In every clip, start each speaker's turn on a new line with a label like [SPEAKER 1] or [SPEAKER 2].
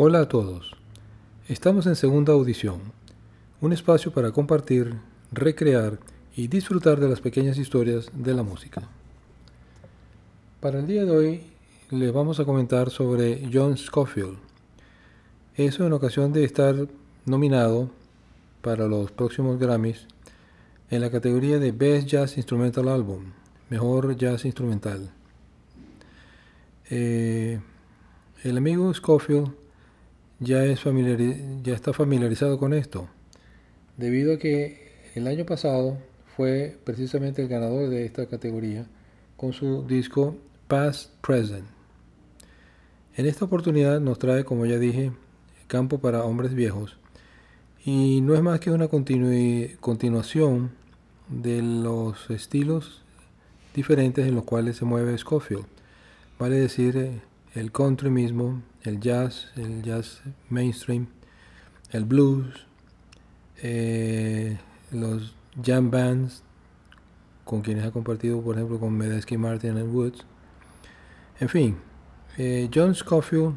[SPEAKER 1] Hola a todos. Estamos en segunda audición, un espacio para compartir, recrear y disfrutar de las pequeñas historias de la música. Para el día de hoy les vamos a comentar sobre John Scofield. Eso en ocasión de estar nominado para los próximos Grammys en la categoría de Best Jazz Instrumental Album, mejor jazz instrumental. Eh, el amigo Scofield ya, es ya está familiarizado con esto, debido a que el año pasado fue precisamente el ganador de esta categoría con su disco Past Present. En esta oportunidad nos trae, como ya dije, Campo para Hombres Viejos, y no es más que una continuación de los estilos diferentes en los cuales se mueve Scofield. Vale decir, eh, el country mismo, el jazz, el jazz mainstream, el blues, eh, los jam bands, con quienes ha compartido, por ejemplo, con Medeski Martin and Woods. En fin, eh, John Scofield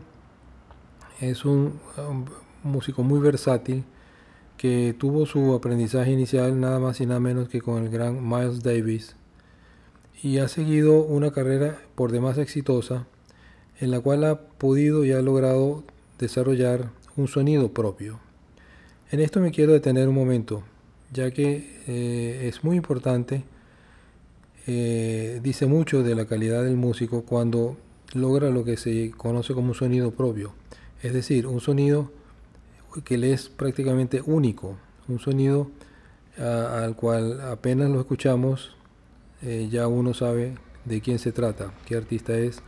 [SPEAKER 1] es un, músico muy versátil que tuvo su aprendizaje inicial nada más y nada menos que con el gran Miles Davis y ha seguido una carrera por demás exitosa en la cual ha podido y ha logrado desarrollar un sonido propio. En esto me quiero detener un momento, ya que eh, es muy importante, eh, dice mucho de la calidad del músico cuando logra lo que se conoce como un sonido propio, es decir, un sonido que le es prácticamente único, un sonido al cual apenas lo escuchamos eh, ya uno sabe de quién se trata, qué artista es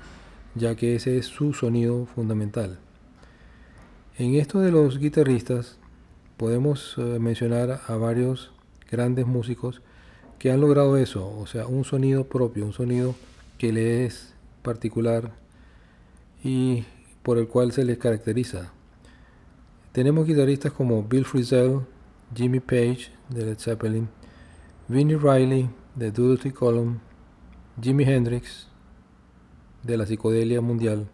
[SPEAKER 1] ya que ese es su sonido fundamental. En esto de los guitarristas podemos eh, mencionar a varios grandes músicos que han logrado eso, o sea, un sonido propio, un sonido que le es particular y por el cual se les caracteriza. Tenemos guitarristas como Bill Frisell, Jimmy Page de Led Zeppelin, Vinnie Riley de Duty Column, Jimi Hendrix, de la psicodelia mundial,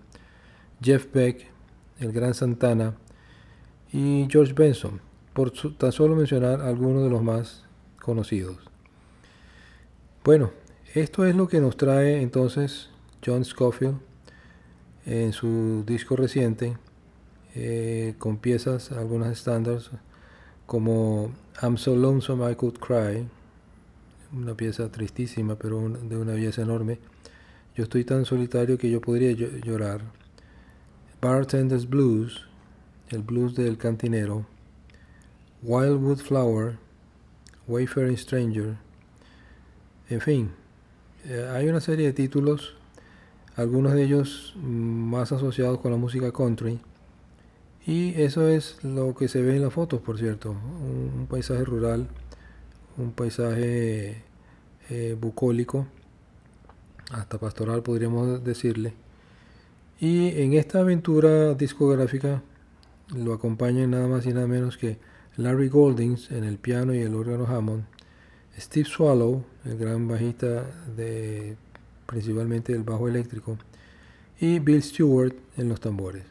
[SPEAKER 1] Jeff Beck, el gran Santana y George Benson, por tan solo mencionar algunos de los más conocidos. Bueno, esto es lo que nos trae entonces John Scofield en su disco reciente, eh, con piezas, algunas estándares, como I'm So Lonesome I Could Cry, una pieza tristísima, pero de una belleza enorme, yo estoy tan solitario que yo podría llorar. Bartender's Blues, el blues del cantinero. Wildwood Flower, Wayfaring Stranger. En fin, eh, hay una serie de títulos, algunos de ellos más asociados con la música country. Y eso es lo que se ve en las fotos, por cierto. Un, paisaje rural, un paisaje eh, bucólico hasta pastoral podríamos decirle. Y en esta aventura discográfica lo acompañan nada más y nada menos que Larry Goldings en el piano y el órgano Hammond, Steve Swallow, el gran bajista de principalmente el bajo eléctrico, y Bill Stewart en los tambores.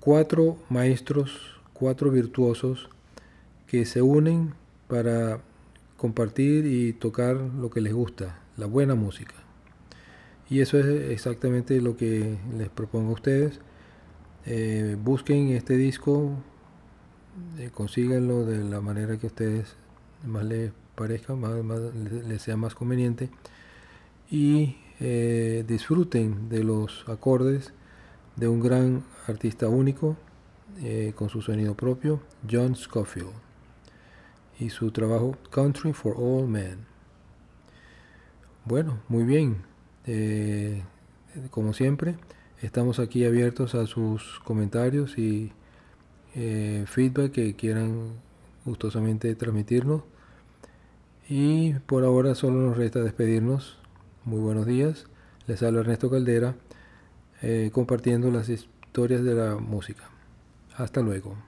[SPEAKER 1] Cuatro maestros, cuatro virtuosos que se unen para compartir y tocar lo que les gusta, la buena música. Y eso es exactamente lo que les propongo a ustedes. Eh, busquen este disco, eh, consíganlo de la manera que a ustedes más les parezca, más, les sea más conveniente. Y eh, disfruten de los acordes de un gran artista único con su sonido propio, John Scofield, y su trabajo Country for All Men. Bueno, muy bien. Eh, como siempre, estamos aquí abiertos a sus comentarios y eh, feedback que quieran gustosamente transmitirnos. Y por ahora solo nos resta despedirnos. Muy buenos días. Les habla Ernesto Caldera, eh, compartiendo las historias de la música. Hasta luego.